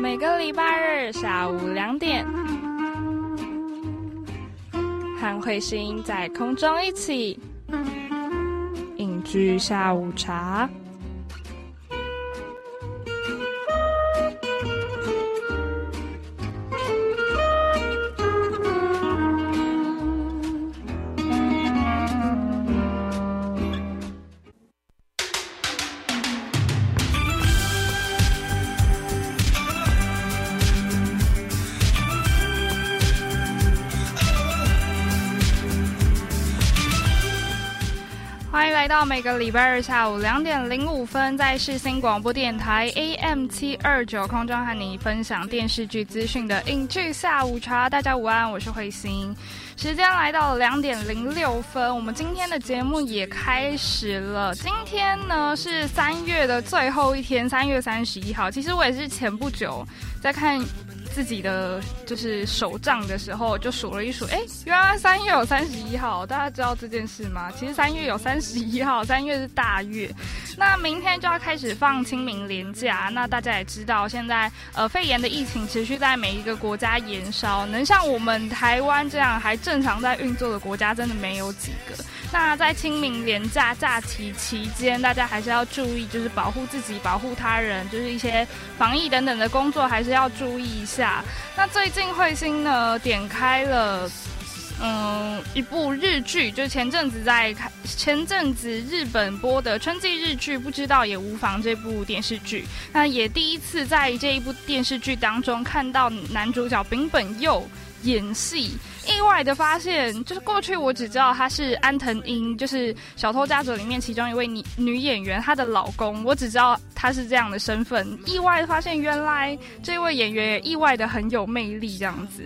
每个礼拜日下午两点，和彗星在空中一起饮居下午茶。到每个礼拜二下午两点零五分，在世新广播电台 AM 七二九空中和你分享电视剧资讯的影剧下午茶。大家午安，我是慧心。时间来到了两点零六分，我们今天的节目也开始了。今天呢是三月的最后一天，三月三十一号。其实我也是前不久在看。自己的就是手账的时候，就数了一数，哎，原来三月有三十一号，大家知道这件事吗？其实三月有三十一号，三月是大月。那明天就要开始放清明连假，那大家也知道，现在呃肺炎的疫情持续在每一个国家延烧，能像我们台湾这样还正常在运作的国家，真的没有几个。那在清明连假假期期间，大家还是要注意，就是保护自己、保护他人，就是一些防疫等等的工作，还是要注意一下。那最近彗星呢，点开了嗯一部日剧，就前阵子在看，前阵子日本播的春季日剧，不知道也无妨这部电视剧。那也第一次在这一部电视剧当中看到男主角丙本佑。演戏，意外的发现，就是过去我只知道她是安藤英，就是《小偷家族》里面其中一位女女演员，她的老公，我只知道她是这样的身份。意外的发现，原来这位演员也意外的很有魅力，这样子。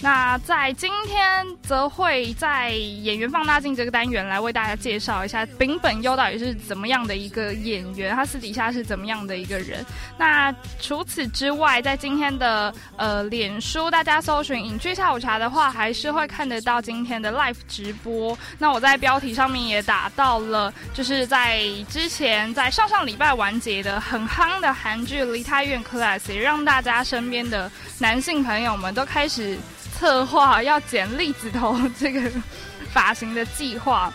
那在今天，则会在演员放大镜这个单元来为大家介绍一下丙本优到底是怎么样的一个演员，他私底下是怎么样的一个人。那除此之外，在今天的呃脸书，大家搜寻“影剧下午茶”的话，还是会看得到今天的 live 直播。那我在标题上面也打到了，就是在之前在上上礼拜完结的很夯的韩剧《梨泰院 Class》，也让大家身边的男性朋友们都开始。策划要剪栗子头这个发型的计划。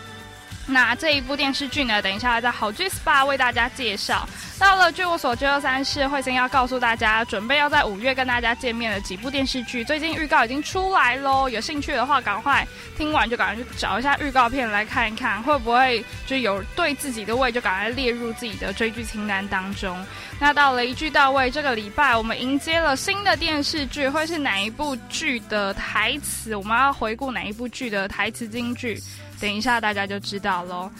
那这一部电视剧呢？等一下在好剧 SPA 为大家介绍。到了据我所知，二三是会先要告诉大家，准备要在五月跟大家见面的几部电视剧，最近预告已经出来喽。有兴趣的话，赶快听完就赶快去找一下预告片来看一看，会不会就有对自己的胃就赶快列入自己的追剧清单当中。那到了一句到位，这个礼拜我们迎接了新的电视剧，会是哪一部剧的台词？我们要回顾哪一部剧的台词金句？等一下，大家就知道喽。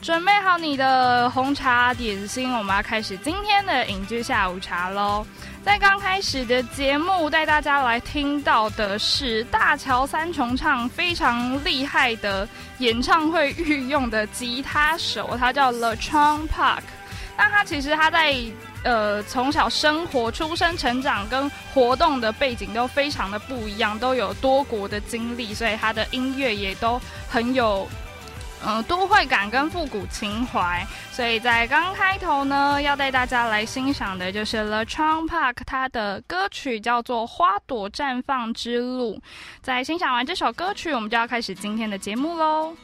准备好你的红茶点心，我们要开始今天的影剧下午茶喽。在刚开始的节目，带大家来听到的是大乔三重唱非常厉害的演唱会御用的吉他手，他叫 The Chong Park。那他其实他在呃从小生活、出生、成长跟活动的背景都非常的不一样，都有多国的经历，所以他的音乐也都很有。嗯，都会感跟复古情怀，所以在刚开头呢，要带大家来欣赏的就是 The Chong Park，它的歌曲叫做《花朵绽放之路》。在欣赏完这首歌曲，我们就要开始今天的节目喽。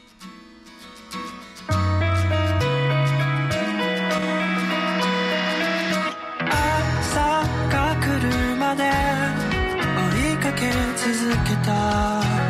で追いかけ続けた。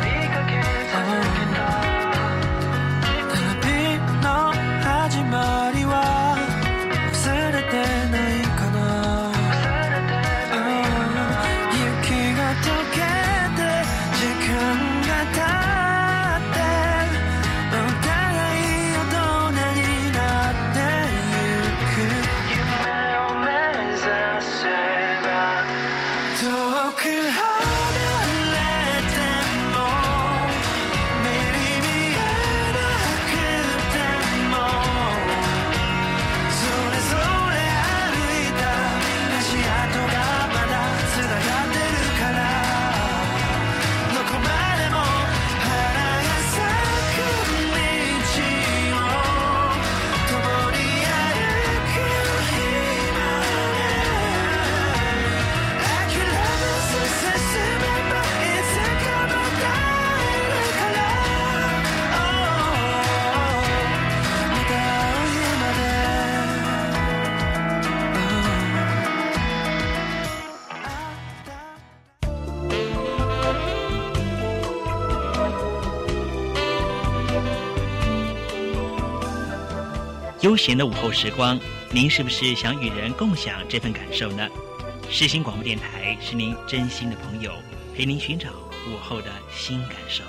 悠闲的午后时光，您是不是想与人共享这份感受呢？世新广播电台是您真心的朋友，陪您寻找午后的新感受。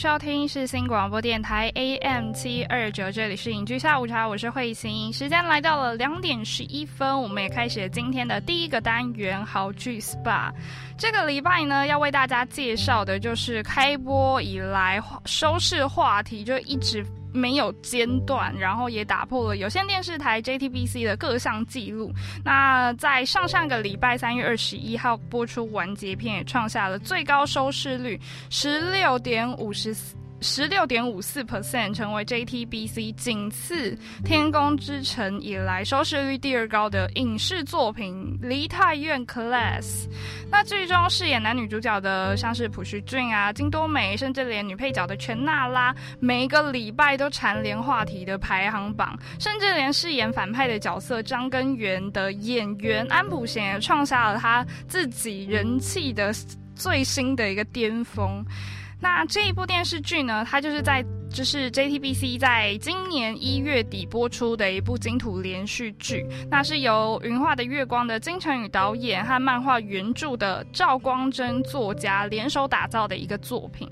收听是新广播电台 AM 七二九，这里是影剧下午茶，我是慧心。时间来到了两点十一分，我们也开始今天的第一个单元好剧 SPA。这个礼拜呢，要为大家介绍的就是开播以来收视话题就一直。没有间断，然后也打破了有线电视台 JTBC 的各项记录。那在上上个礼拜三月二十一号播出完结篇，也创下了最高收视率十六点五十四。十六点五四 percent 成为 JTBC 仅次《天空之城》以来收视率第二高的影视作品《梨泰院 Class》。那剧中饰演男女主角的像是朴叙俊啊、金多美，甚至连女配角的全娜拉，每一个礼拜都蝉联话题的排行榜。甚至连饰演反派的角色张根源的演员安普贤也创下了他自己人气的最新的一个巅峰。那这一部电视剧呢，它就是在。这是 JTBC 在今年一月底播出的一部金土连续剧，那是由云画的月光的金城宇导演和漫画原著的赵光真作家联手打造的一个作品。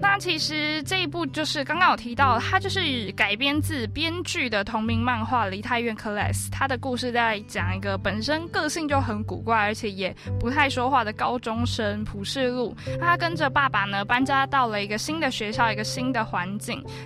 那其实这一部就是刚刚有提到，它就是改编自编剧的同名漫画《梨泰院 Class》，它的故事在讲一个本身个性就很古怪，而且也不太说话的高中生朴世禄，他跟着爸爸呢搬家到了一个新的学校，一个新的环。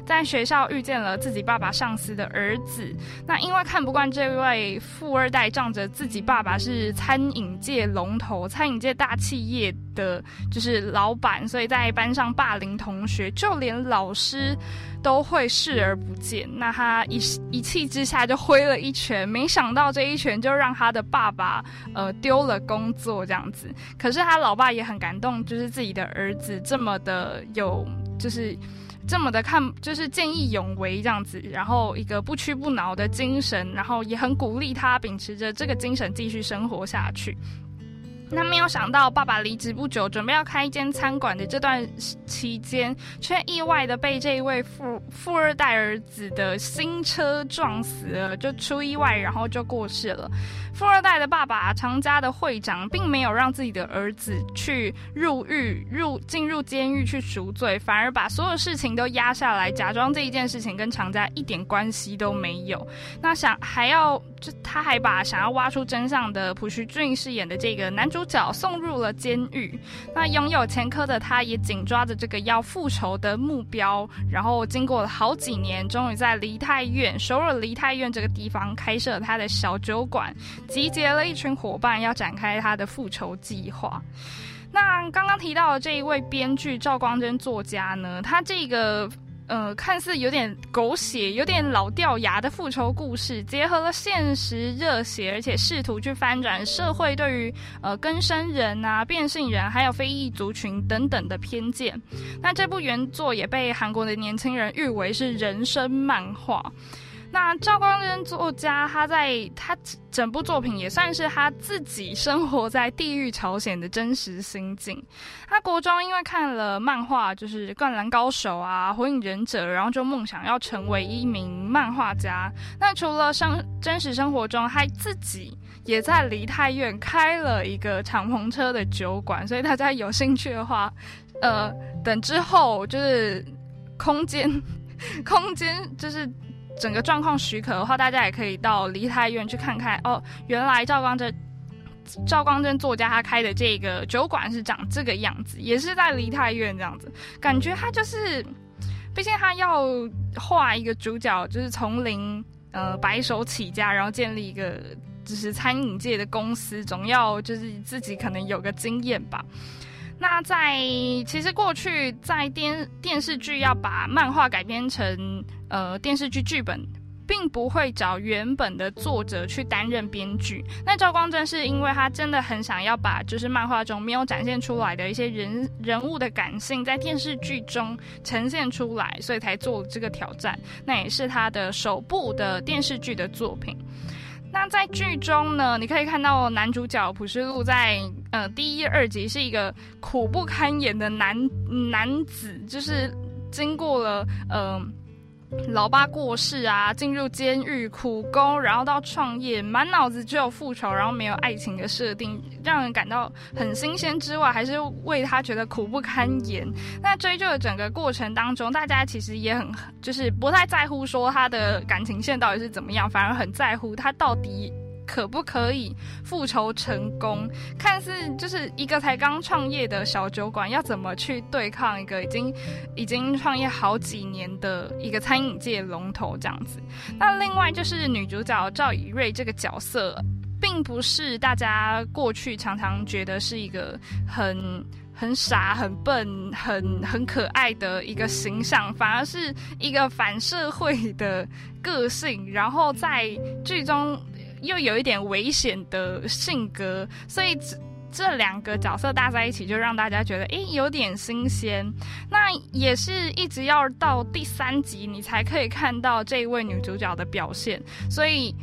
在学校遇见了自己爸爸上司的儿子，那因为看不惯这位富二代仗着自己爸爸是餐饮界龙头、餐饮界大企业的就是老板，所以在班上霸凌同学，就连老师都会视而不见。那他一一气之下就挥了一拳，没想到这一拳就让他的爸爸呃丢了工作这样子。可是他老爸也很感动，就是自己的儿子这么的有就是。这么的看，就是见义勇为这样子，然后一个不屈不挠的精神，然后也很鼓励他秉持着这个精神继续生活下去。那没有想到，爸爸离职不久，准备要开一间餐馆的这段期间，却意外的被这一位富富二代儿子的新车撞死了，就出意外，然后就过世了。富二代的爸爸常家的会长，并没有让自己的儿子去入狱、入进入监狱去赎罪，反而把所有事情都压下来，假装这一件事情跟常家一点关系都没有。那想还要，就他还把想要挖出真相的朴叙俊饰演的这个男主。角送入了监狱，那拥有前科的他，也紧抓着这个要复仇的目标，然后经过了好几年，终于在梨泰院首尔梨泰院这个地方开设了他的小酒馆，集结了一群伙伴，要展开他的复仇计划。那刚刚提到的这一位编剧赵光真作家呢，他这个。呃，看似有点狗血、有点老掉牙的复仇故事，结合了现实热血，而且试图去翻转社会对于呃更生人啊、变性人还有非裔族群等等的偏见。那这部原作也被韩国的年轻人誉为是人生漫画。那赵光真作家，他在他整部作品也算是他自己生活在地狱朝鲜的真实心境。他国中因为看了漫画，就是《灌篮高手》啊，《火影忍者》，然后就梦想要成为一名漫画家。那除了生真实生活中，他自己也在梨泰院开了一个敞篷车的酒馆。所以大家有兴趣的话，呃，等之后就是空间，空间就是。整个状况许可的话，大家也可以到梨泰院去看看哦。原来赵光真，赵光真作家他开的这个酒馆是长这个样子，也是在梨泰院这样子。感觉他就是，毕竟他要画一个主角，就是从零呃白手起家，然后建立一个就是餐饮界的公司，总要就是自己可能有个经验吧。那在其实过去在电电视剧要把漫画改编成呃电视剧剧本并不会找原本的作者去担任编剧。那赵光正是因为他真的很想要把就是漫画中没有展现出来的一些人人物的感性，在电视剧中呈现出来，所以才做这个挑战。那也是他的首部的电视剧的作品。那在剧中呢，你可以看到男主角朴世禄在呃第一、二集是一个苦不堪言的男男子，就是经过了呃。老爸过世啊，进入监狱苦工，然后到创业，满脑子只有复仇，然后没有爱情的设定，让人感到很新鲜之外，还是为他觉得苦不堪言。那追究的整个过程当中，大家其实也很就是不太在乎说他的感情线到底是怎么样，反而很在乎他到底。可不可以复仇成功？看似就是一个才刚创业的小酒馆，要怎么去对抗一个已经已经创业好几年的一个餐饮界龙头这样子？那另外就是女主角赵以瑞这个角色，并不是大家过去常常觉得是一个很很傻、很笨、很很可爱的一个形象，反而是一个反社会的个性，然后在剧中。又有一点危险的性格，所以这这两个角色搭在一起，就让大家觉得诶有点新鲜。那也是一直要到第三集，你才可以看到这一位女主角的表现。所以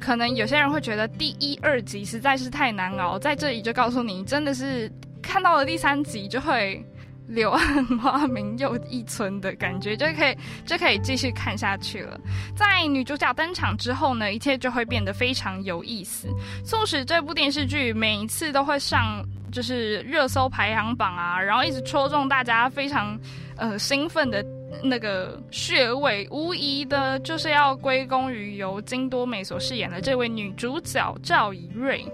可能有些人会觉得第一、二集实在是太难熬，在这里就告诉你，真的是看到了第三集就会。柳暗花明又一村的感觉，就可以就可以继续看下去了。在女主角登场之后呢，一切就会变得非常有意思，促使这部电视剧每一次都会上就是热搜排行榜啊，然后一直戳中大家非常呃兴奋的那个穴位，无疑的就是要归功于由金多美所饰演的这位女主角赵以瑞。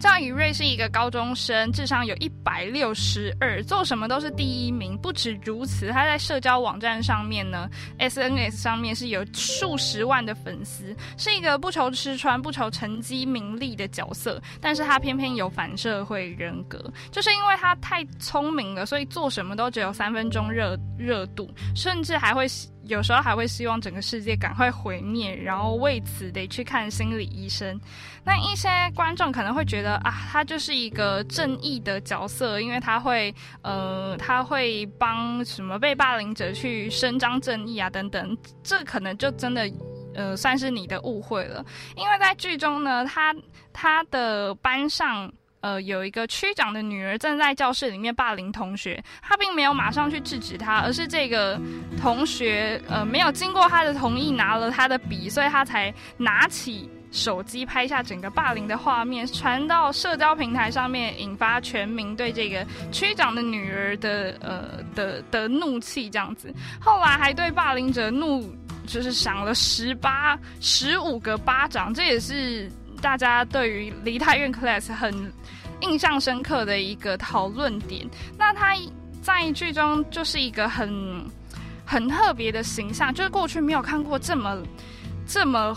赵以瑞是一个高中生，智商有一百六十二，做什么都是第一名。不止如此，他在社交网站上面呢，SNS 上面是有数十万的粉丝，是一个不愁吃穿、不愁成绩名利的角色。但是他偏偏有反社会人格，就是因为他太聪明了，所以做什么都只有三分钟热热度，甚至还会。有时候还会希望整个世界赶快毁灭，然后为此得去看心理医生。那一些观众可能会觉得啊，他就是一个正义的角色，因为他会呃，他会帮什么被霸凌者去伸张正义啊等等。这可能就真的呃，算是你的误会了。因为在剧中呢，他他的班上。呃，有一个区长的女儿正在教室里面霸凌同学，他并没有马上去制止他，而是这个同学呃没有经过他的同意拿了他的笔，所以他才拿起手机拍下整个霸凌的画面，传到社交平台上面，引发全民对这个区长的女儿的呃的的怒气这样子。后来还对霸凌者怒就是赏了十八十五个巴掌，这也是。大家对于梨泰院 class 很印象深刻的一个讨论点，那他在剧中就是一个很很特别的形象，就是过去没有看过这么这么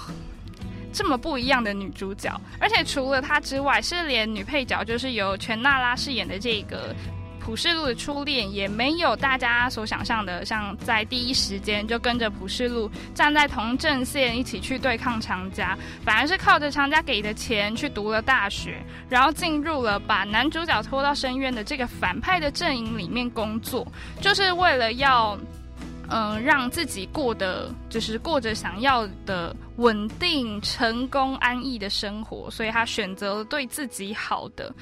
这么不一样的女主角，而且除了她之外，是连女配角就是由全娜拉饰演的这个。普世路的初恋也没有大家所想象的，像在第一时间就跟着普世路站在同阵线一起去对抗强家，反而是靠着强家给的钱去读了大学，然后进入了把男主角拖到深渊的这个反派的阵营里面工作，就是为了要。嗯，让自己过得就是过着想要的稳定、成功、安逸的生活，所以她选择了对自己好的。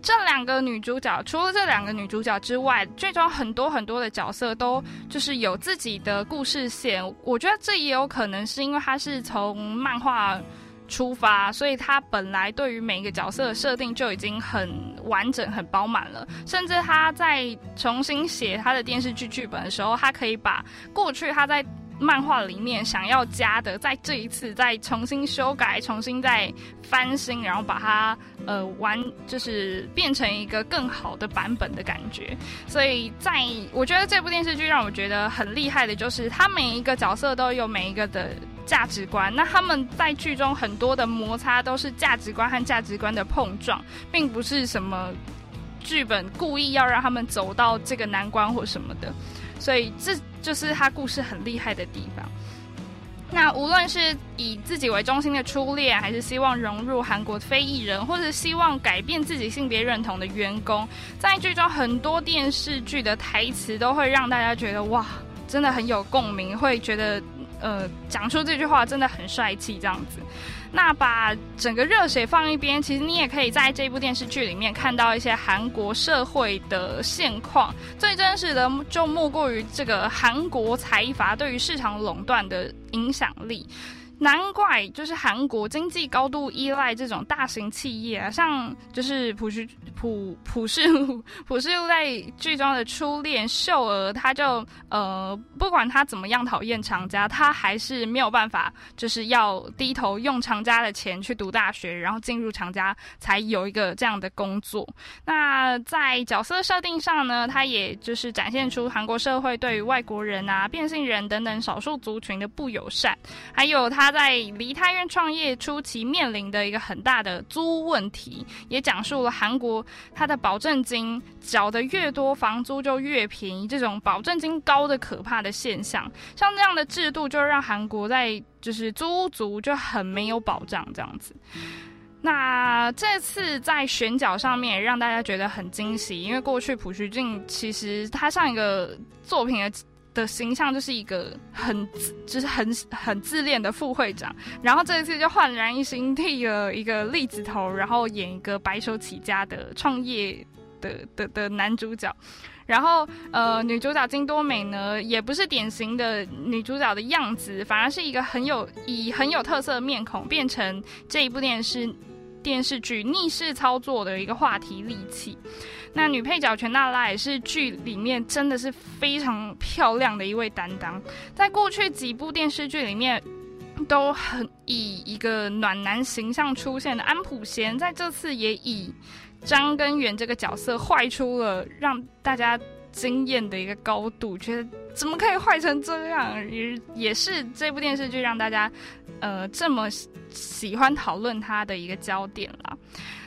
这两个女主角，除了这两个女主角之外，剧中很多很多的角色都就是有自己的故事线。我觉得这也有可能是因为它是从漫画。出发，所以他本来对于每一个角色的设定就已经很完整、很饱满了。甚至他在重新写他的电视剧剧本的时候，他可以把过去他在漫画里面想要加的，在这一次再重新修改、重新再翻新，然后把它呃完，就是变成一个更好的版本的感觉。所以，在我觉得这部电视剧让我觉得很厉害的，就是他每一个角色都有每一个的。价值观，那他们在剧中很多的摩擦都是价值观和价值观的碰撞，并不是什么剧本故意要让他们走到这个难关或什么的，所以这就是他故事很厉害的地方。那无论是以自己为中心的初恋，还是希望融入韩国非裔人，或者希望改变自己性别认同的员工，在剧中很多电视剧的台词都会让大家觉得哇，真的很有共鸣，会觉得呃讲出这句话真的很帅气这样子。那把整个热血放一边，其实你也可以在这部电视剧里面看到一些韩国社会的现况。最真实的就莫过于这个韩国财阀对于市场垄断的影响力。难怪就是韩国经济高度依赖这种大型企业啊，像就是朴叙朴朴世朴世路在剧中的初恋秀儿，他就呃不管他怎么样讨厌长家，他还是没有办法，就是要低头用长家的钱去读大学，然后进入长家才有一个这样的工作。那在角色设定上呢，他也就是展现出韩国社会对于外国人啊、变性人等等少数族群的不友善，还有他。他在梨泰院创业初期面临的一个很大的租问题，也讲述了韩国它的保证金缴的越多，房租就越便宜，这种保证金高的可怕的现象。像这样的制度，就让韩国在就是租屋族就很没有保障这样子。那这次在选角上面，让大家觉得很惊喜，因为过去朴叙俊其实他上一个作品的。的形象就是一个很就是很很自恋的副会长，然后这一次就焕然一新，剃了一个栗子头，然后演一个白手起家的创业的的的男主角，然后呃女主角金多美呢，也不是典型的女主角的样子，反而是一个很有以很有特色的面孔，变成这一部电视电视剧逆势操作的一个话题利器。那女配角全娜拉也是剧里面真的是非常漂亮的一位担当，在过去几部电视剧里面都很以一个暖男形象出现的安普贤，在这次也以张根源这个角色坏出了让大家惊艳的一个高度，觉得怎么可以坏成这样？也也是这部电视剧让大家呃这么喜欢讨论他的一个焦点了。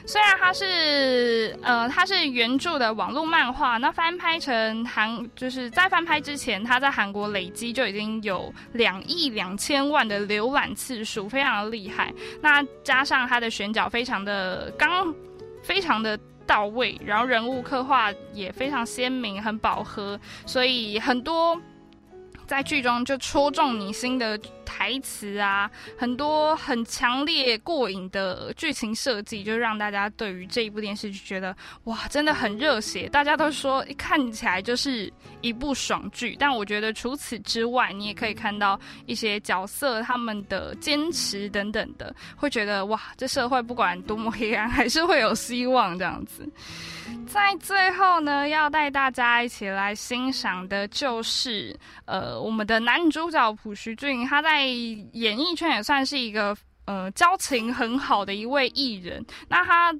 虽然它是呃，它是原著的网络漫画，那翻拍成韩，就是在翻拍之前，它在韩国累积就已经有两亿两千万的浏览次数，非常的厉害。那加上它的选角非常的刚，非常的到位，然后人物刻画也非常鲜明，很饱和，所以很多。在剧中就戳中你心的台词啊，很多很强烈过瘾的剧情设计，就让大家对于这一部电视剧觉得哇，真的很热血。大家都说看起来就是一部爽剧，但我觉得除此之外，你也可以看到一些角色他们的坚持等等的，会觉得哇，这社会不管多么黑暗，还是会有希望这样子。在最后呢，要带大家一起来欣赏的，就是呃，我们的男主角朴叙俊，他在演艺圈也算是一个呃交情很好的一位艺人。那他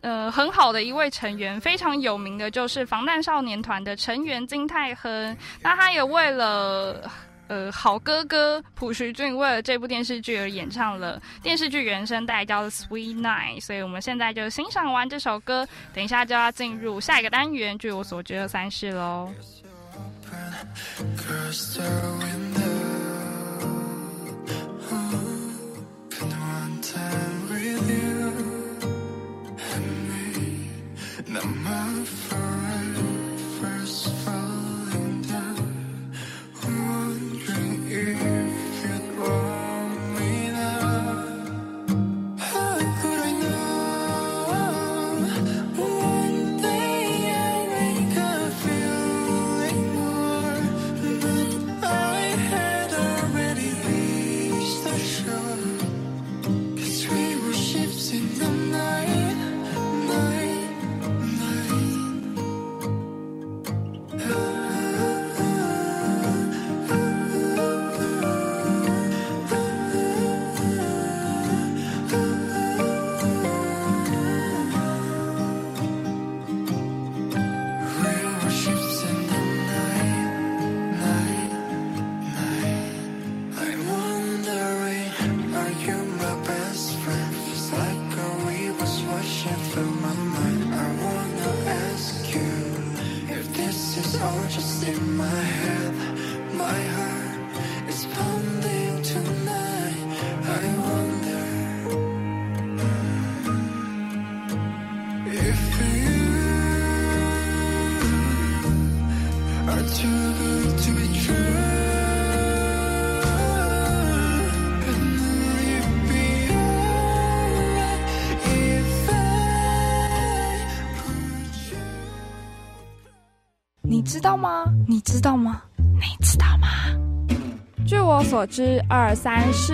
呃很好的一位成员，非常有名的就是防弹少年团的成员金泰亨。那他也为了。呃，好哥哥朴叙俊为了这部电视剧而演唱了电视剧原声带，叫《Sweet Night》，所以我们现在就欣赏完这首歌，等一下就要进入下一个单元，据我所知的三世喽。知道吗？你知道吗？你知道吗？据我所知，二三四。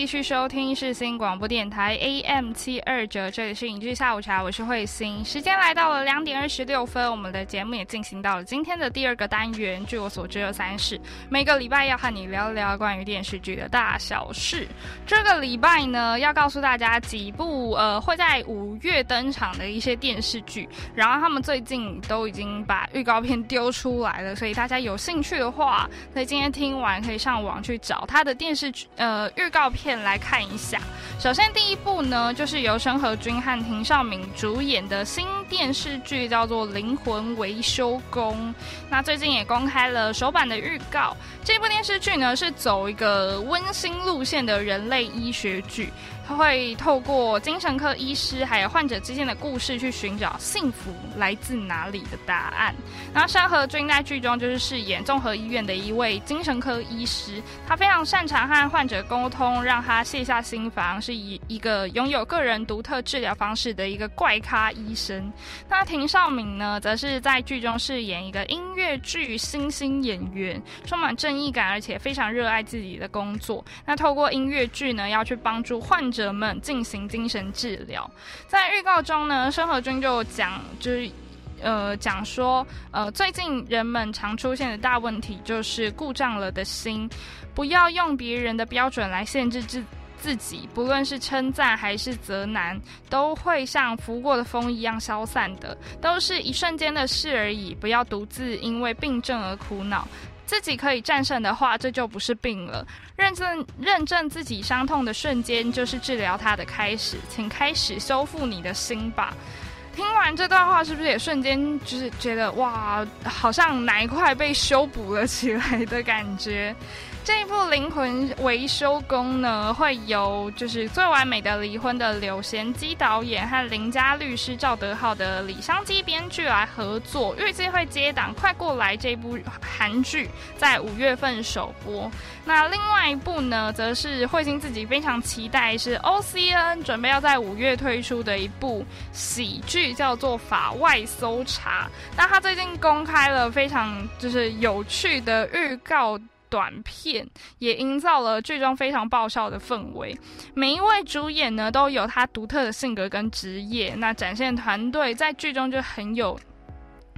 继续收听世新广播电台 AM 七二九，这里是影剧下午茶，我是慧心。时间来到了两点二十六分，我们的节目也进行到了今天的第二个单元。据我所知，有三事，每个礼拜要和你聊聊关于电视剧的大小事。这个礼拜呢，要告诉大家几部呃会在五月登场的一些电视剧，然后他们最近都已经把预告片丢出来了，所以大家有兴趣的话，在今天听完可以上网去找他的电视剧。呃，预告片来看一下。首先，第一部呢，就是由申河君和庭少敏主演的新电视剧，叫做《灵魂维修工》。那最近也公开了首版的预告。这部电视剧呢，是走一个温馨路线的人类医学剧。会透过精神科医师还有患者之间的故事，去寻找幸福来自哪里的答案。然后山河君在剧中就是饰演综合医院的一位精神科医师，他非常擅长和患者沟通，让他卸下心防，是以一个拥有个人独特治疗方式的一个怪咖医生。那庭少敏呢，则是在剧中饰演一个音乐剧新星演员，充满正义感，而且非常热爱自己的工作。那透过音乐剧呢，要去帮助患者。者们进行精神治疗，在预告中呢，申和君就讲，就是呃讲说，呃最近人们常出现的大问题就是故障了的心，不要用别人的标准来限制自自己，不论是称赞还是责难，都会像拂过的风一样消散的，都是一瞬间的事而已，不要独自因为病症而苦恼。自己可以战胜的话，这就不是病了。认证认证自己伤痛的瞬间，就是治疗它的开始。请开始修复你的心吧。听完这段话，是不是也瞬间就是觉得哇，好像哪一块被修补了起来的感觉？这一部《灵魂维修工》呢，会由就是最完美的离婚的柳贤基导演和邻家律师赵德浩的李香基编剧来合作，预计会接档《快过来》这部韩剧，在五月份首播。那另外一部呢，则是慧心自己非常期待，是 O C N 准备要在五月推出的一部喜剧，叫做《法外搜查》。那他最近公开了非常就是有趣的预告。短片也营造了剧中非常爆笑的氛围，每一位主演呢都有他独特的性格跟职业，那展现团队在剧中就很有。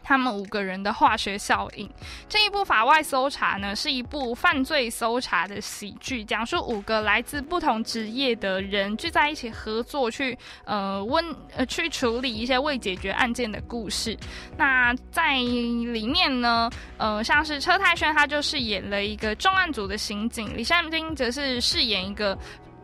他们五个人的化学效应。这一部《法外搜查》呢，是一部犯罪搜查的喜剧，讲述五个来自不同职业的人聚在一起合作，去呃温呃去处理一些未解决案件的故事。那在里面呢，呃，像是车太轩，他就饰演了一个重案组的刑警；李善斌则是饰演一个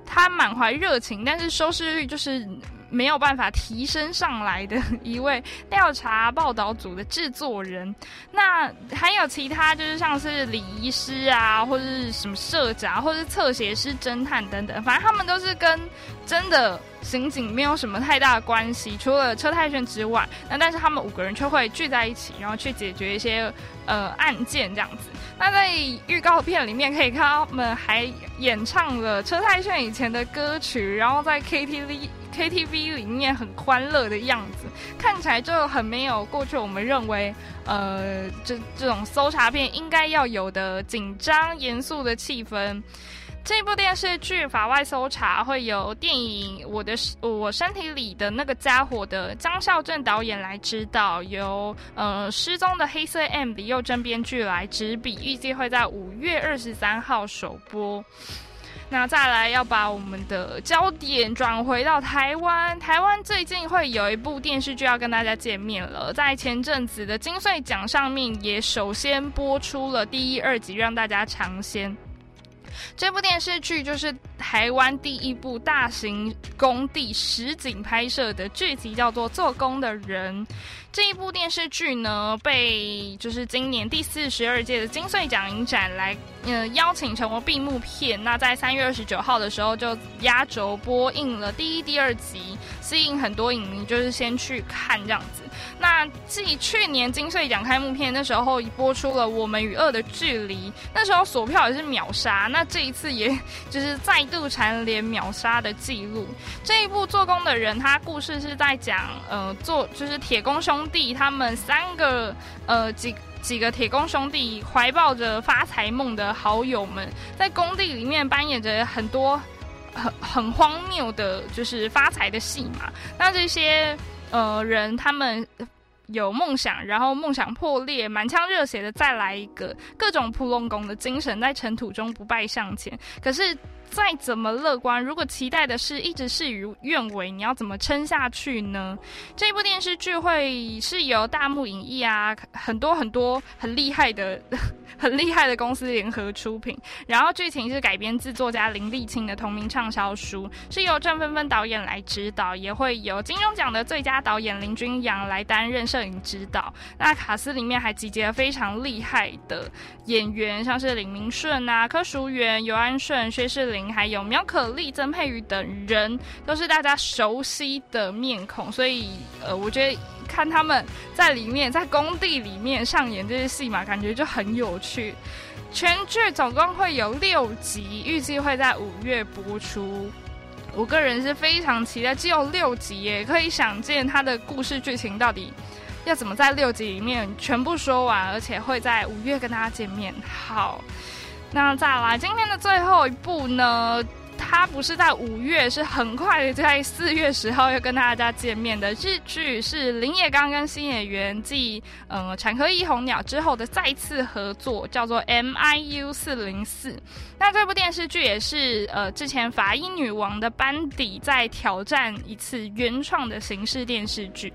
他满怀热情，但是收视率就是。没有办法提升上来的一位调查报道组的制作人，那还有其他就是像是礼仪师啊，或者是什么社长，或者是侧写师、侦探等等，反正他们都是跟真的刑警没有什么太大的关系，除了车太炫之外，那但是他们五个人却会聚在一起，然后去解决一些呃案件这样子。那在预告片里面可以看到，他们还演唱了车太炫以前的歌曲，然后在 KTV。KTV 里面很欢乐的样子，看起来就很没有过去我们认为，呃，这这种搜查片应该要有的紧张严肃的气氛。这部电视剧《法外搜查》会由电影《我的我身体里的那个家伙》的张孝正导演来指导，由呃失踪的黑色 M 李佑珍编剧来执笔，预计会在五月二十三号首播。那再来要把我们的焦点转回到台湾，台湾最近会有一部电视剧要跟大家见面了，在前阵子的金穗奖上面也首先播出了第一、二集，让大家尝鲜。这部电视剧就是台湾第一部大型工地实景拍摄的剧集，叫做《做工的人》。这一部电视剧呢，被就是今年第四十二届的金穗奖影展来呃邀请成为闭幕片。那在三月二十九号的时候就压轴播映了第一、第二集，吸引很多影迷就是先去看这样子。那继去年金穗奖开幕片那时候播出了《我们与恶的距离》，那时候锁票也是秒杀。那这一次也就是再度蝉联秒杀的记录。这一部做工的人，他故事是在讲呃做就是铁工兄弟他们三个呃几几个铁工兄弟怀抱着发财梦的好友们，在工地里面扮演着很多很很荒谬的，就是发财的戏码。那这些。呃，人他们有梦想，然后梦想破裂，满腔热血的再来一个，各种扑龙宫的精神在尘土中不败向前。可是。再怎么乐观，如果期待的是一直事与愿违，你要怎么撑下去呢？这部电视剧会是由大幕影艺啊，很多很多很厉害的、很厉害的公司联合出品。然后剧情是改编自作家林立清的同名畅销书，是由郑芬芬导演来指导，也会由金钟奖的最佳导演林君阳来担任摄影指导。那卡司里面还集结了非常厉害的演员，像是李明顺啊、柯淑媛、尤安顺、薛世林。还有苗可丽、曾佩瑜等人，都是大家熟悉的面孔，所以呃，我觉得看他们在里面在工地里面上演这些戏码，感觉就很有趣。全剧总共会有六集，预计会在五月播出。我个人是非常期待，只有六集耶，可以想见他的故事剧情到底要怎么在六集里面全部说完，而且会在五月跟大家见面。好。那再来，今天的最后一部呢？它不是在五月，是很快的在四月十号要跟大家见面的日剧，是林野刚跟新演员继嗯《产科一红鸟》之后的再次合作，叫做 M I U 四零四。那这部电视剧也是呃之前法医女王的班底在挑战一次原创的形式电视剧。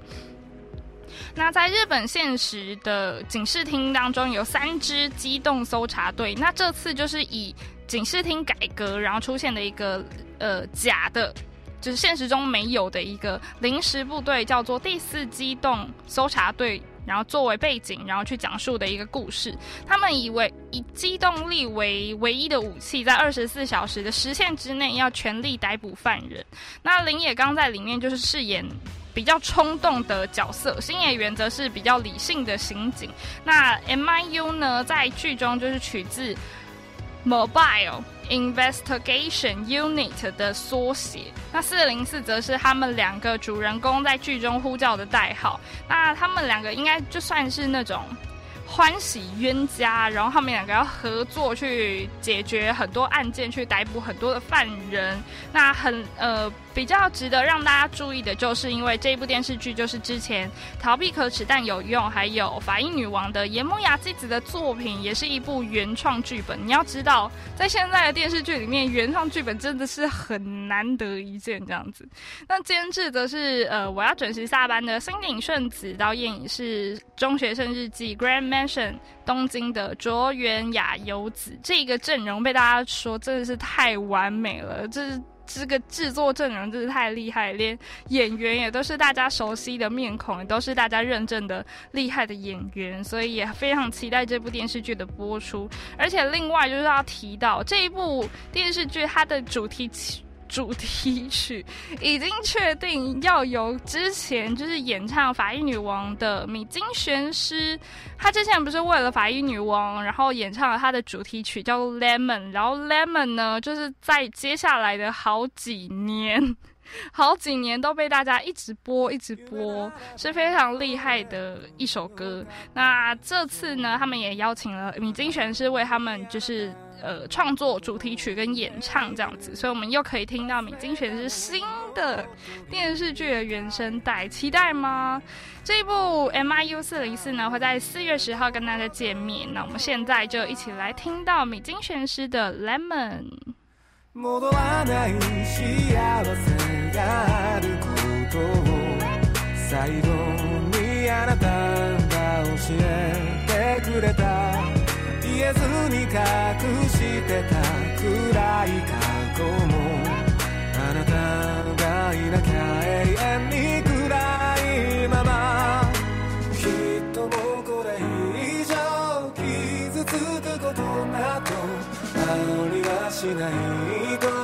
那在日本现实的警视厅当中，有三支机动搜查队。那这次就是以警视厅改革，然后出现的一个呃假的，就是现实中没有的一个临时部队，叫做第四机动搜查队，然后作为背景，然后去讲述的一个故事。他们以为以机动力为唯一的武器，在二十四小时的时限之内，要全力逮捕犯人。那林野刚在里面就是饰演。比较冲动的角色，星野原则是比较理性的刑警。那 M I U 呢，在剧中就是取自 Mobile Investigation Unit 的缩写。那四零四则是他们两个主人公在剧中呼叫的代号。那他们两个应该就算是那种。欢喜冤家，然后他们两个要合作去解决很多案件，去逮捕很多的犯人。那很呃比较值得让大家注意的，就是因为这一部电视剧就是之前逃避可耻但有用，还有法医女王的岩木雅纪子的作品，也是一部原创剧本。你要知道，在现在的电视剧里面，原创剧本真的是很难得一见这样子。那监制则是呃我要准时下班的新井顺子，导演是中学生日记 Grand Mansion。东京的卓原雅优子这个阵容被大家说真的是太完美了，这是这个制作阵容真是太厉害，连演员也都是大家熟悉的面孔，也都是大家认证的厉害的演员，所以也非常期待这部电视剧的播出。而且另外就是要提到这一部电视剧，它的主题曲。主题曲已经确定要由之前就是演唱《法医女王》的米津玄师，他之前不是为了《法医女王》然后演唱了他的主题曲叫《Lemon》，然后《Lemon》呢就是在接下来的好几年。好几年都被大家一直播，一直播，是非常厉害的一首歌。那这次呢，他们也邀请了米津玄师为他们，就是呃创作主题曲跟演唱这样子，所以我们又可以听到米津玄师新的电视剧的原声带，期待吗？这一部 M I U 四零四呢会在四月十号跟大家见面。那我们现在就一起来听到米津玄师的 Lemon。戻らない幸せがあることを最後にあなたが教えてくれた言えずに隠してた暗い過去も 지나이도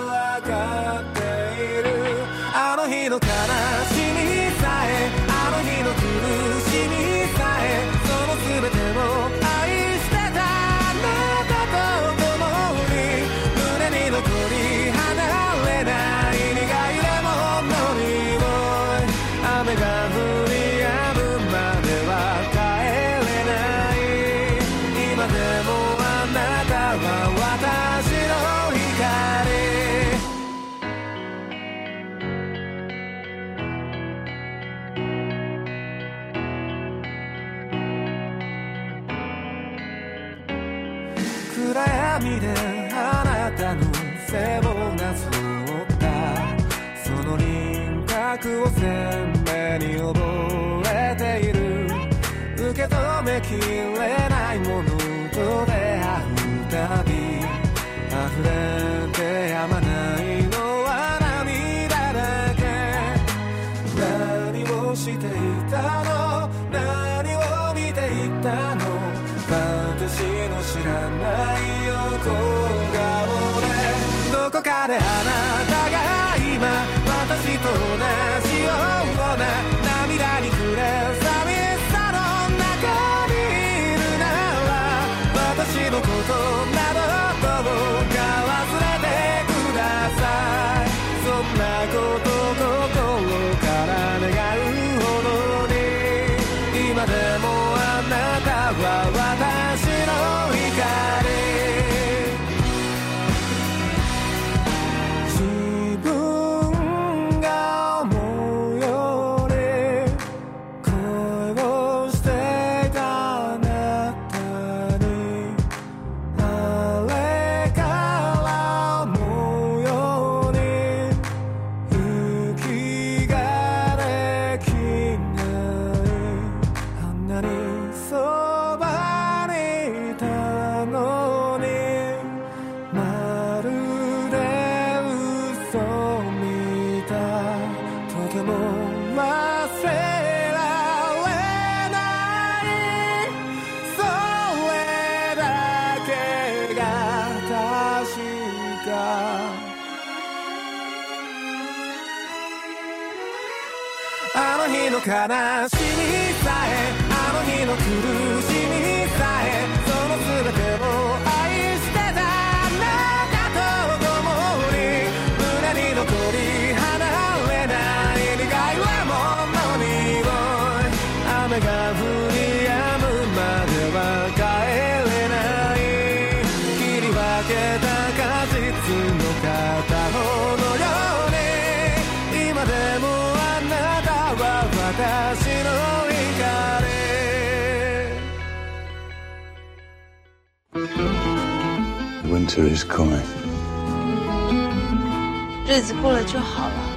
过了就好了。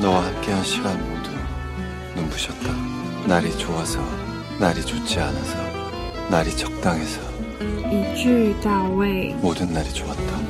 너와 함께한 시간 모두 눈부셨다. 날이 좋아서, 날이 좋지 않아서, 날이 적당해서 一句到位。 모든 날이 좋았다.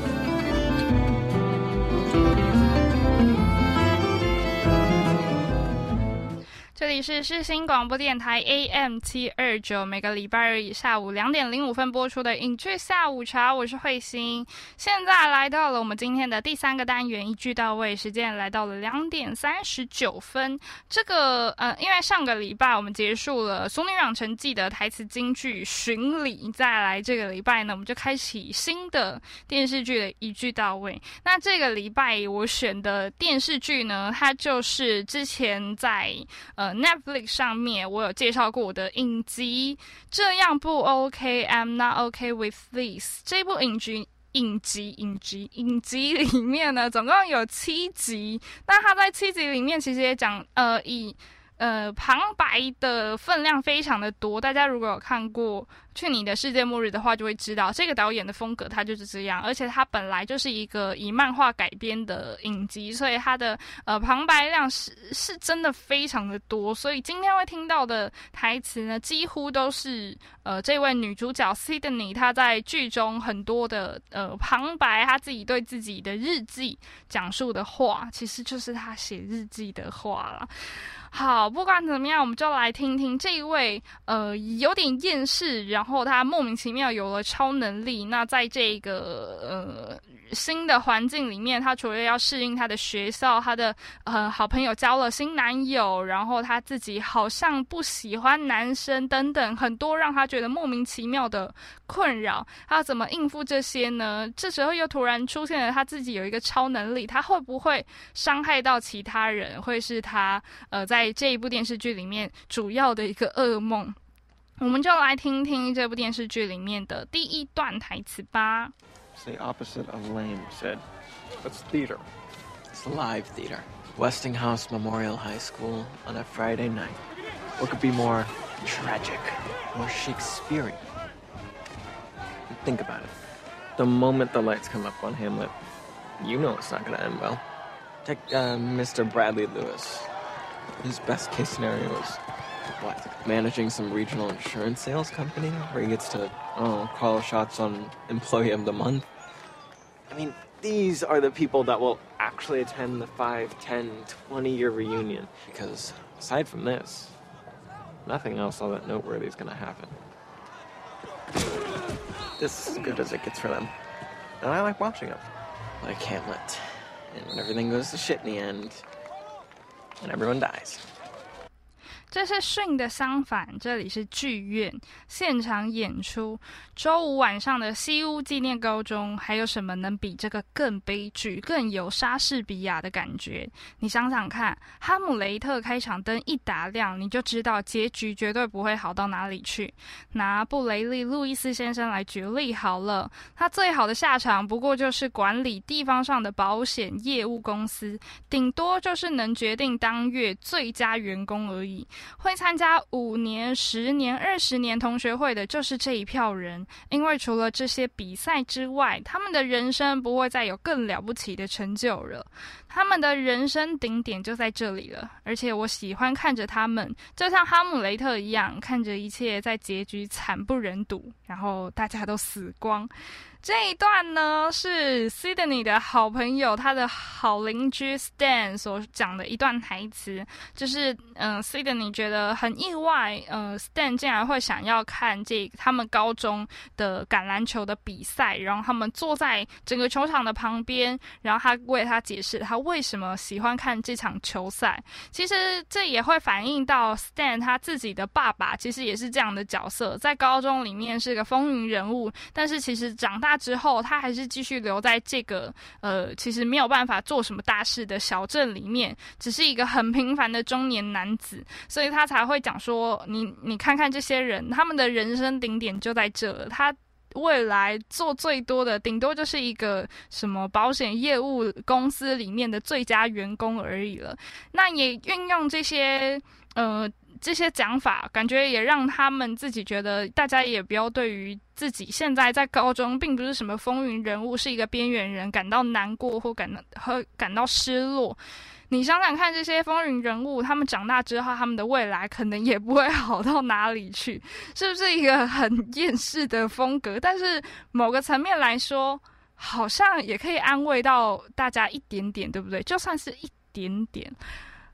是世新广播电台 AM 七二九，每个礼拜日下午两点零五分播出的《影剧下午茶》，我是慧心。现在来到了我们今天的第三个单元，一句到位，时间来到了两点三十九分。这个呃，因为上个礼拜我们结束了《俗女养成记》的台词京剧巡礼，再来这个礼拜呢，我们就开启新的电视剧的一句到位。那这个礼拜我选的电视剧呢，它就是之前在呃 Netflix 上面我有介绍过我的影集，这样不 OK，I'm not OK with this 这部影集。影集、影集、影集里面呢，总共有七集。那他在七集里面，其实也讲，呃，以呃，旁白的分量非常的多。大家如果有看过《去你的世界末日》的话，就会知道这个导演的风格，他就是这样。而且他本来就是一个以漫画改编的影集，所以他的呃旁白量是是真的非常的多。所以今天会听到的台词呢，几乎都是呃这位女主角 Sydney 她在剧中很多的呃旁白，她自己对自己的日记讲述的话，其实就是她写日记的话了。好，不管怎么样，我们就来听听这一位呃有点厌世，然后他莫名其妙有了超能力。那在这个呃新的环境里面，他除了要适应他的学校，他的呃好朋友交了新男友，然后他自己好像不喜欢男生等等，很多让他觉得莫名其妙的困扰。他要怎么应付这些呢？这时候又突然出现了他自己有一个超能力，他会不会伤害到其他人？会是他呃在这一部电视剧里面主要的一个噩梦，我们就来听听这部电视剧里面的第一段台词吧。It's the opposite of lame, Sid. It's theater. It's live theater. Westinghouse Memorial High School on a Friday night. What could be more tragic, more Shakespearean? Think about it. The moment the lights come up on Hamlet, you know it's not going to end well. Take uh, Mr. Bradley Lewis. His best case scenario is what? Managing some regional insurance sales company where he gets to oh, call shots on Employee of the Month. I mean, these are the people that will actually attend the 5, 10, 20 year reunion. Because aside from this, nothing else all that noteworthy is going to happen. This is as good as it gets for them. And I like watching them. Like Hamlet. And when everything goes to shit in the end, and everyone dies. 这是训的相反，这里是剧院现场演出。周五晚上的西屋纪念高中，还有什么能比这个更悲剧、更有莎士比亚的感觉？你想想看，哈姆雷特开场灯一打亮，你就知道结局绝对不会好到哪里去。拿布雷利·路易斯先生来举例好了，他最好的下场不过就是管理地方上的保险业务公司，顶多就是能决定当月最佳员工而已。会参加五年、十年、二十年同学会的，就是这一票人。因为除了这些比赛之外，他们的人生不会再有更了不起的成就了。他们的人生顶点就在这里了。而且我喜欢看着他们，就像哈姆雷特一样，看着一切在结局惨不忍睹，然后大家都死光。这一段呢是 Sydney 的好朋友，他的好邻居 Stan 所讲的一段台词，就是嗯、，Sydney 觉得很意外，呃，Stan 竟然会想要看这他们高中的橄榄球的比赛，然后他们坐在整个球场的旁边，然后他为他解释他为什么喜欢看这场球赛。其实这也会反映到 Stan 他自己的爸爸，其实也是这样的角色，在高中里面是个风云人物，但是其实长大之后，他还是继续留在这个呃，其实没有办法做什么大事的小镇里面，只是一个很平凡的中年男子，所以他才会讲说，你你看看这些人，他们的人生顶点就在这了，他。未来做最多的，顶多就是一个什么保险业务公司里面的最佳员工而已了。那也运用这些呃这些讲法，感觉也让他们自己觉得，大家也不要对于自己现在在高中并不是什么风云人物，是一个边缘人感到难过或感到和感到失落。你想想看，这些风云人物，他们长大之后，他们的未来可能也不会好到哪里去，是不是一个很厌世的风格？但是某个层面来说，好像也可以安慰到大家一点点，对不对？就算是一点点。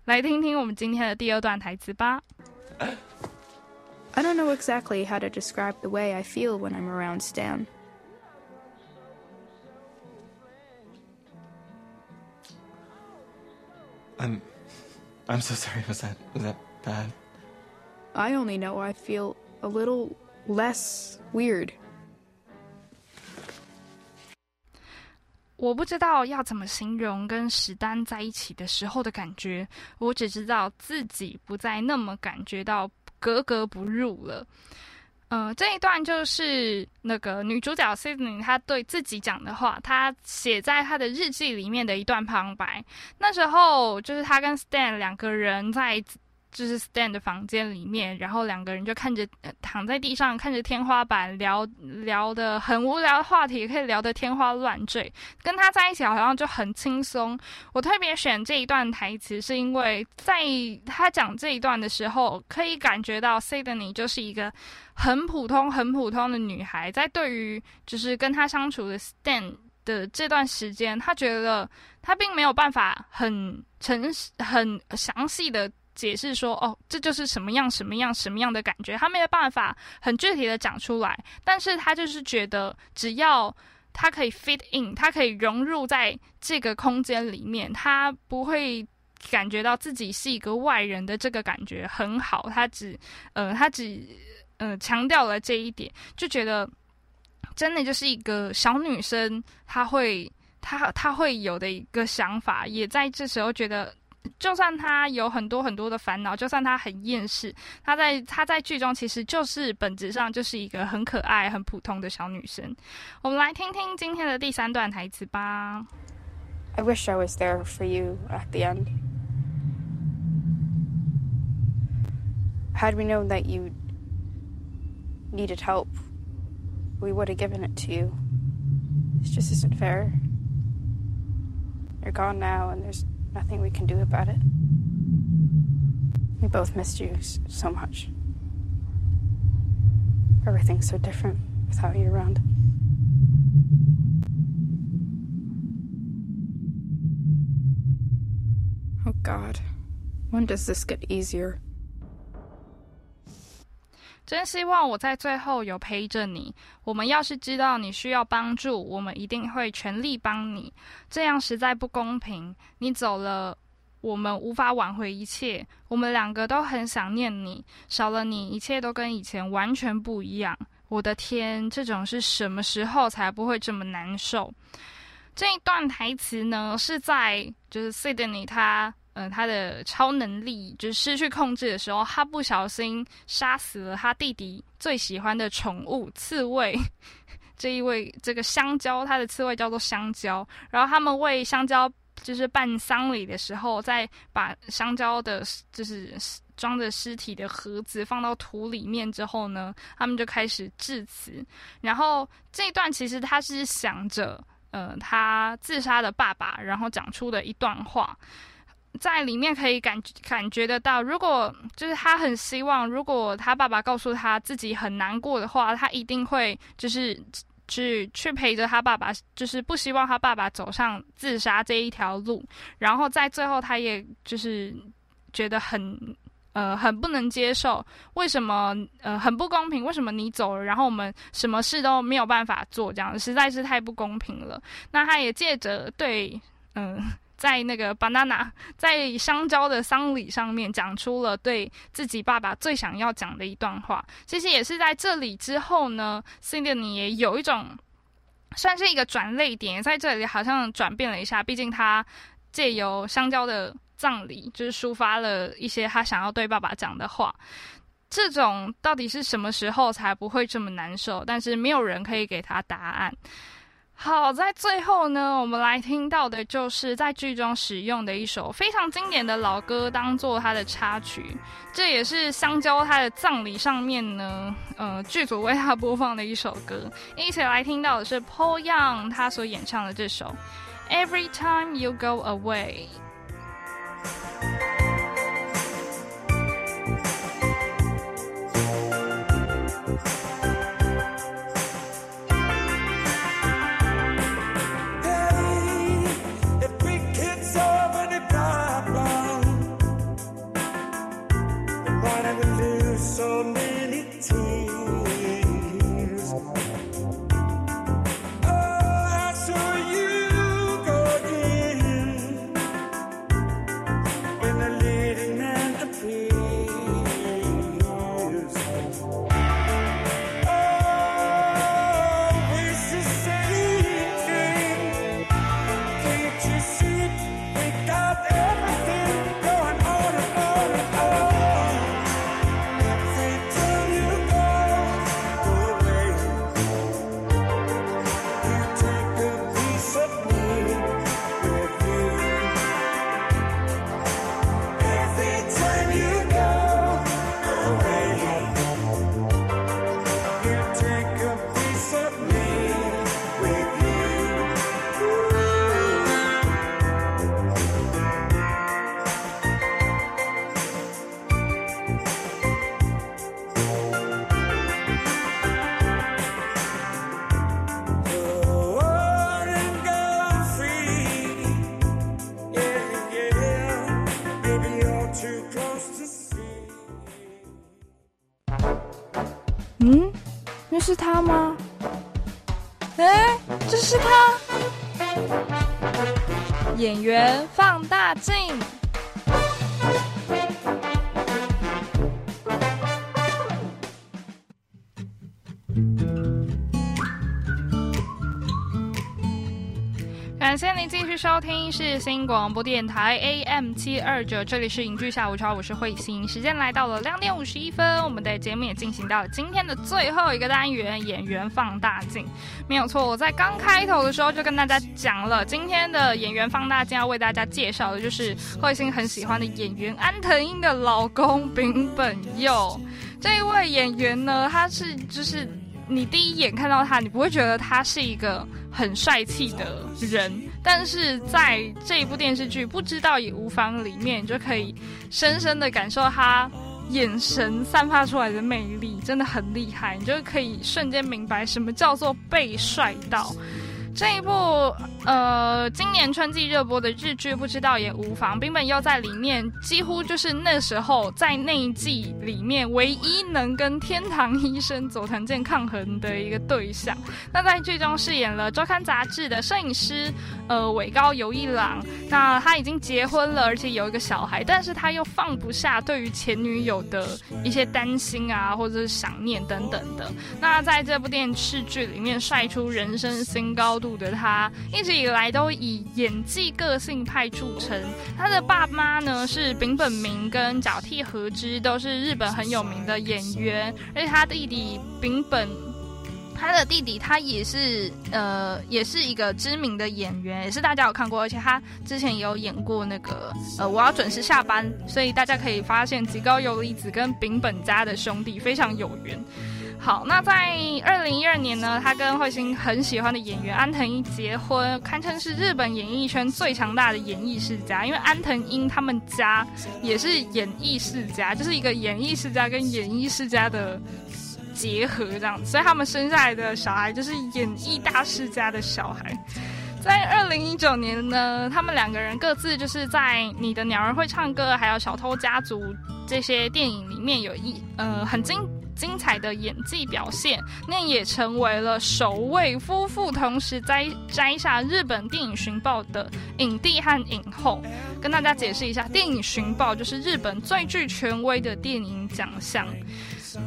来听听我们今天的第二段台词吧。 I don't know exactly how to describe the way I feel when I'm around Stan. I'm. I'm so sorry. Was that. Was that bad? I only know I feel a little less weird. 我不知道要怎么形容跟史丹在一起的时候的感觉，我只知道自己不再那么感觉到格格不入了。呃，这一段就是那个女主角 Sydney 她对自己讲的话，她写在她的日记里面的一段旁白。那时候就是她跟 Stan 两个人在就是 Stan 的房间里面，然后两个人就看着躺在地上，看着天花板聊聊的很无聊的话题，可以聊得天花乱坠。跟他在一起好像就很轻松。我特别选这一段台词，是因为在他讲这一段的时候，可以感觉到 Sydney 就是一个很普通、很普通的女孩，在对于就是跟他相处的 Stan 的这段时间，他觉得他并没有办法很诚实、很详细的。解释说，哦，这就是什么样、什么样、什么样的感觉，他没有办法很具体的讲出来，但是他就是觉得，只要他可以 fit in，他可以融入在这个空间里面，他不会感觉到自己是一个外人的这个感觉很好。他只，呃，他只，呃，强调了这一点，就觉得真的就是一个小女生，她会，她她会有的一个想法，也在这时候觉得。就算他有很多很多的烦恼，就算他很厌世，他在他在剧中其实就是本质上就是一个很可爱、很普通的小女生。我们来听听今天的第三段台词吧。I wish I was there for you at the end. Had we known that you needed help, we would have given it to you. This just isn't fair. You're gone now, and there's nothing we can do about it. We both missed you so much. Everything's so different without you around. Oh God, when does this get easier? 真希望我在最后有陪着你。我们要是知道你需要帮助，我们一定会全力帮你。这样实在不公平。你走了，我们无法挽回一切。我们两个都很想念你，少了你，一切都跟以前完全不一样。我的天，这种是什么时候才不会这么难受？这一段台词呢，是在就是 Sydney 他。嗯，他的超能力就是失去控制的时候，他不小心杀死了他弟弟最喜欢的宠物刺猬。这一位这个香蕉，它的刺猬叫做香蕉。然后他们为香蕉就是办丧礼的时候，再把香蕉的，就是装着尸体的盒子放到土里面之后呢，他们就开始致辞。然后这一段其实他是想着，呃，他自杀的爸爸，然后讲出的一段话。在里面可以感感觉得到，如果就是他很希望，如果他爸爸告诉他自己很难过的话，他一定会就是去去陪着他爸爸，就是不希望他爸爸走上自杀这一条路。然后在最后，他也就是觉得很呃很不能接受，为什么呃很不公平？为什么你走了，然后我们什么事都没有办法做？这样实在是太不公平了。那他也借着对嗯。在那个 banana 在香蕉的丧礼上面讲出了对自己爸爸最想要讲的一段话。其实也是在这里之后呢，Cindy 也有一种算是一个转泪点，在这里好像转变了一下。毕竟他借由香蕉的葬礼，就是抒发了一些他想要对爸爸讲的话。这种到底是什么时候才不会这么难受？但是没有人可以给他答案。好，在最后呢，我们来听到的就是在剧中使用的一首非常经典的老歌，当做它的插曲。这也是香蕉它的葬礼上面呢，呃，剧组为他播放的一首歌。一起来听到的是 Paul Young 他所演唱的这首《Every Time You Go Away》。放收听是新广播电台 AM 七二九，这里是影剧下午茶，我是慧心。时间来到了两点五十一分，我们的节目也进行到了今天的最后一个单元——演员放大镜。没有错，我在刚开头的时候就跟大家讲了，今天的演员放大镜要为大家介绍的就是慧心很喜欢的演员安藤英的老公丙本佑。这一位演员呢，他是就是你第一眼看到他，你不会觉得他是一个。很帅气的人，但是在这一部电视剧《不知道也无妨》里面，就可以深深的感受他眼神散发出来的魅力，真的很厉害。你就可以瞬间明白什么叫做被帅到。这一部呃，今年春季热播的日剧，不知道也无妨。冰本又在里面，几乎就是那时候在那一季里面唯一能跟天堂医生佐藤健抗衡的一个对象。那在剧中饰演了周刊杂志的摄影师，呃，尾高由一郎。那他已经结婚了，而且有一个小孩，但是他又放不下对于前女友的一些担心啊，或者是想念等等的。那在这部电视剧里面，帅出人生新高。度的他一直以来都以演技个性派著称。他的爸妈呢是丙本明跟角替和之，都是日本很有名的演员。而且他弟弟丙本，他的弟弟他也是呃也是一个知名的演员，也是大家有看过。而且他之前也有演过那个呃我要准时下班，所以大家可以发现吉高由里子跟丙本家的兄弟非常有缘。好，那在二零一二年呢，他跟慧心很喜欢的演员安藤英结婚，堪称是日本演艺圈最强大的演艺世家。因为安藤英他们家也是演艺世家，就是一个演艺世家跟演艺世家的结合这样，所以他们生下来的小孩就是演艺大世家的小孩。在二零一九年呢，他们两个人各自就是在《你的鸟儿会唱歌》还有《小偷家族》这些电影里面有一呃很精。精彩的演技表现，那也成为了首位夫妇同时摘摘下日本电影寻报的影帝和影后。跟大家解释一下，电影寻报就是日本最具权威的电影奖项。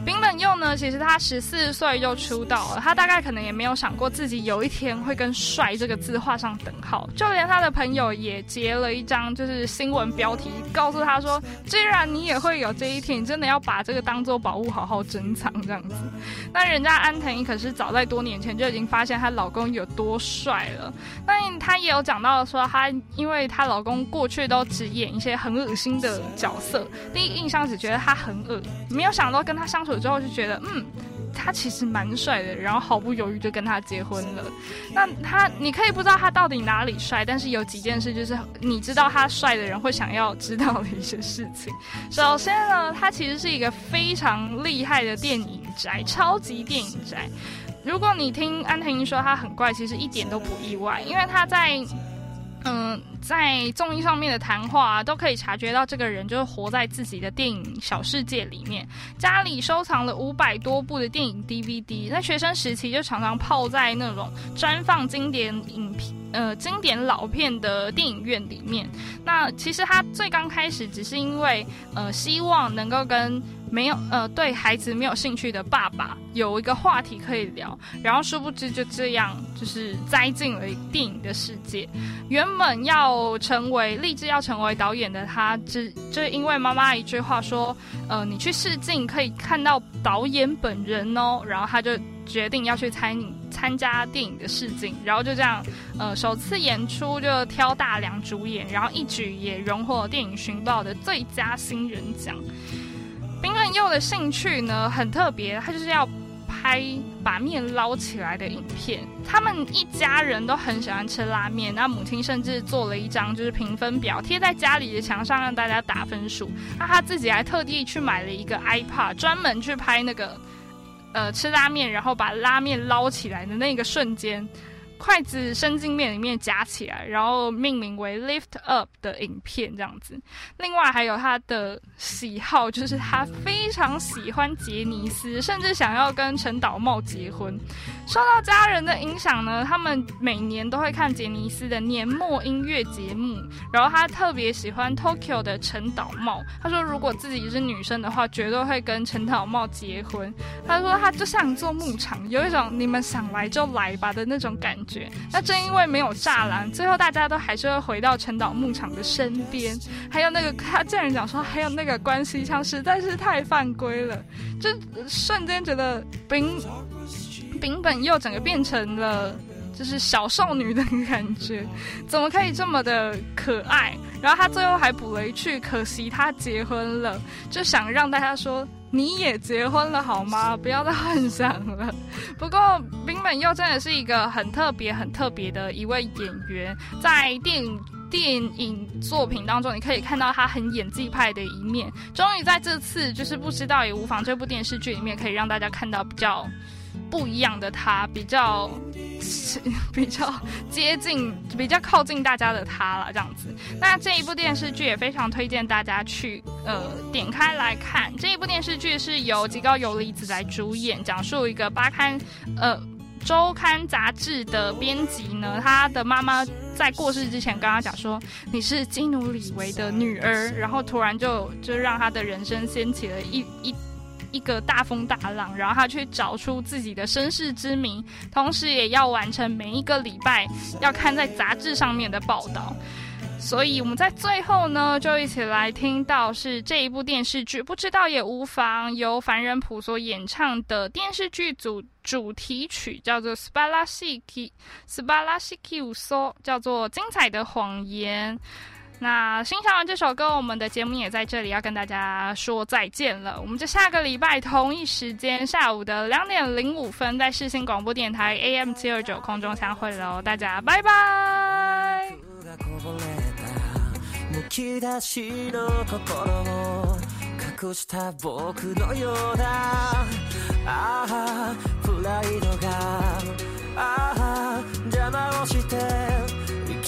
冰本佑呢，其实他十四岁就出道了，他大概可能也没有想过自己有一天会跟“帅”这个字画上等号。就连他的朋友也截了一张就是新闻标题，告诉他说：“既然你也会有这一天，你真的要把这个当做宝物好好珍藏。”这样子。那人家安藤可是早在多年前就已经发现她老公有多帅了。那她也有讲到说，她因为她老公过去都只演一些很恶心的角色，第一印象只觉得他很恶，没有想到跟他。相处之后就觉得，嗯，他其实蛮帅的，然后毫不犹豫就跟他结婚了。那他，你可以不知道他到底哪里帅，但是有几件事就是你知道他帅的人会想要知道的一些事情。首先呢，他其实是一个非常厉害的电影宅，超级电影宅。如果你听安藤英说他很怪，其实一点都不意外，因为他在。嗯，在综艺上面的谈话都可以察觉到，这个人就是活在自己的电影小世界里面。家里收藏了五百多部的电影 DVD，在学生时期就常常泡在那种专放经典影片、呃经典老片的电影院里面。那其实他最刚开始只是因为呃希望能够跟。没有呃，对孩子没有兴趣的爸爸有一个话题可以聊，然后殊不知就这样就是栽进了电影的世界。原本要成为立志要成为导演的他，只就因为妈妈一句话说，呃，你去试镜可以看到导演本人哦，然后他就决定要去参参加电影的试镜，然后就这样，呃，首次演出就挑大梁主演，然后一举也荣获电影寻报的最佳新人奖。冰本佑的兴趣呢很特别，他就是要拍把面捞起来的影片。他们一家人都很喜欢吃拉面，那母亲甚至做了一张就是评分表贴在家里的墙上让大家打分数。那他自己还特地去买了一个 iPad，专门去拍那个呃吃拉面，然后把拉面捞起来的那个瞬间。筷子伸进面里面夹起来，然后命名为 Lift Up 的影片这样子。另外还有他的喜好，就是他非常喜欢杰尼斯，甚至想要跟陈导茂结婚。受到家人的影响呢，他们每年都会看杰尼斯的年末音乐节目。然后他特别喜欢 Tokyo 的陈导茂，他说如果自己是女生的话，绝对会跟陈导茂结婚。他说他就像做牧场，有一种你们想来就来吧的那种感觉。那正因为没有栅栏，最后大家都还是会回到陈岛牧场的身边。还有那个他竟然讲说，还有那个关系腔实在是太犯规了，就瞬间觉得冰。丙本又整个变成了就是小少女的感觉，怎么可以这么的可爱？然后他最后还补了一句：“可惜他结婚了。”就想让大家说你也结婚了好吗？不要再幻想了。不过冰本又真的是一个很特别、很特别的一位演员，在电影电影作品当中，你可以看到他很演技派的一面。终于在这次就是不知道也无妨这部电视剧里面，可以让大家看到比较。不一样的他，比较是 比较接近、比较靠近大家的他了，这样子。那这一部电视剧也非常推荐大家去呃点开来看。这一部电视剧是由吉高由里子来主演，讲述一个八刊呃周刊杂志的编辑呢，他的妈妈在过世之前跟他讲说你是基努里维的女儿，然后突然就就让他的人生掀起了一一。一个大风大浪，然后他去找出自己的身世之谜，同时也要完成每一个礼拜要看在杂志上面的报道。所以我们在最后呢，就一起来听到是这一部电视剧，不知道也无妨，由凡人普所演唱的电视剧组主题曲，叫做《s p a l a s i k i s p a l a s i k i Uso》，叫做《精彩的谎言》。那欣赏完这首歌，我们的节目也在这里要跟大家说再见了。我们就下个礼拜同一时间下午的两点零五分，在世新广播电台 AM 七二九空中相会喽，大家拜拜。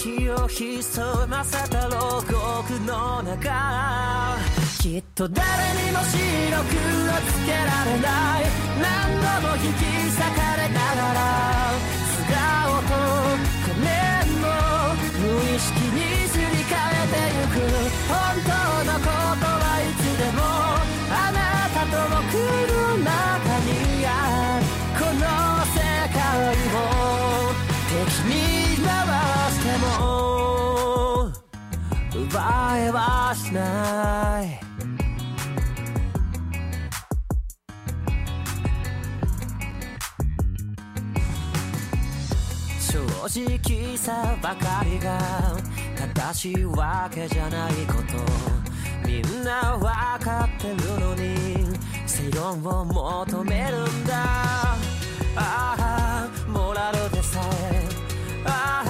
息を潜ませた牢獄の中きっと誰にも白黒つけられない。何度も引き裂かれながら素顔と仮面も無意識にすり替えてゆく本当のことはいつでもあなたと僕の奪えはしない正直さばかりが正しいわけじゃないことみんなわかってるのに正論を求めるんだ。ああモラルでさえ。あ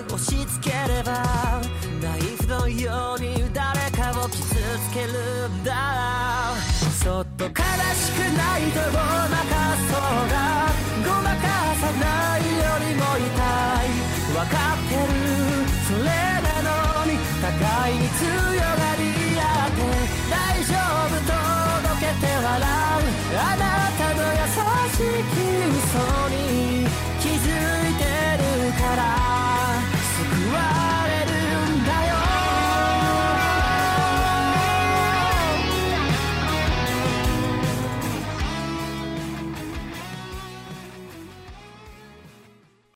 あ押し付ければのように誰かを傷つけるんだ。そっと悲しくないとごまかそうだごまかさないよりも痛い。分かってる。それなのに互いに強がり合って大丈夫届けて笑う。あなたの優しき嘘に。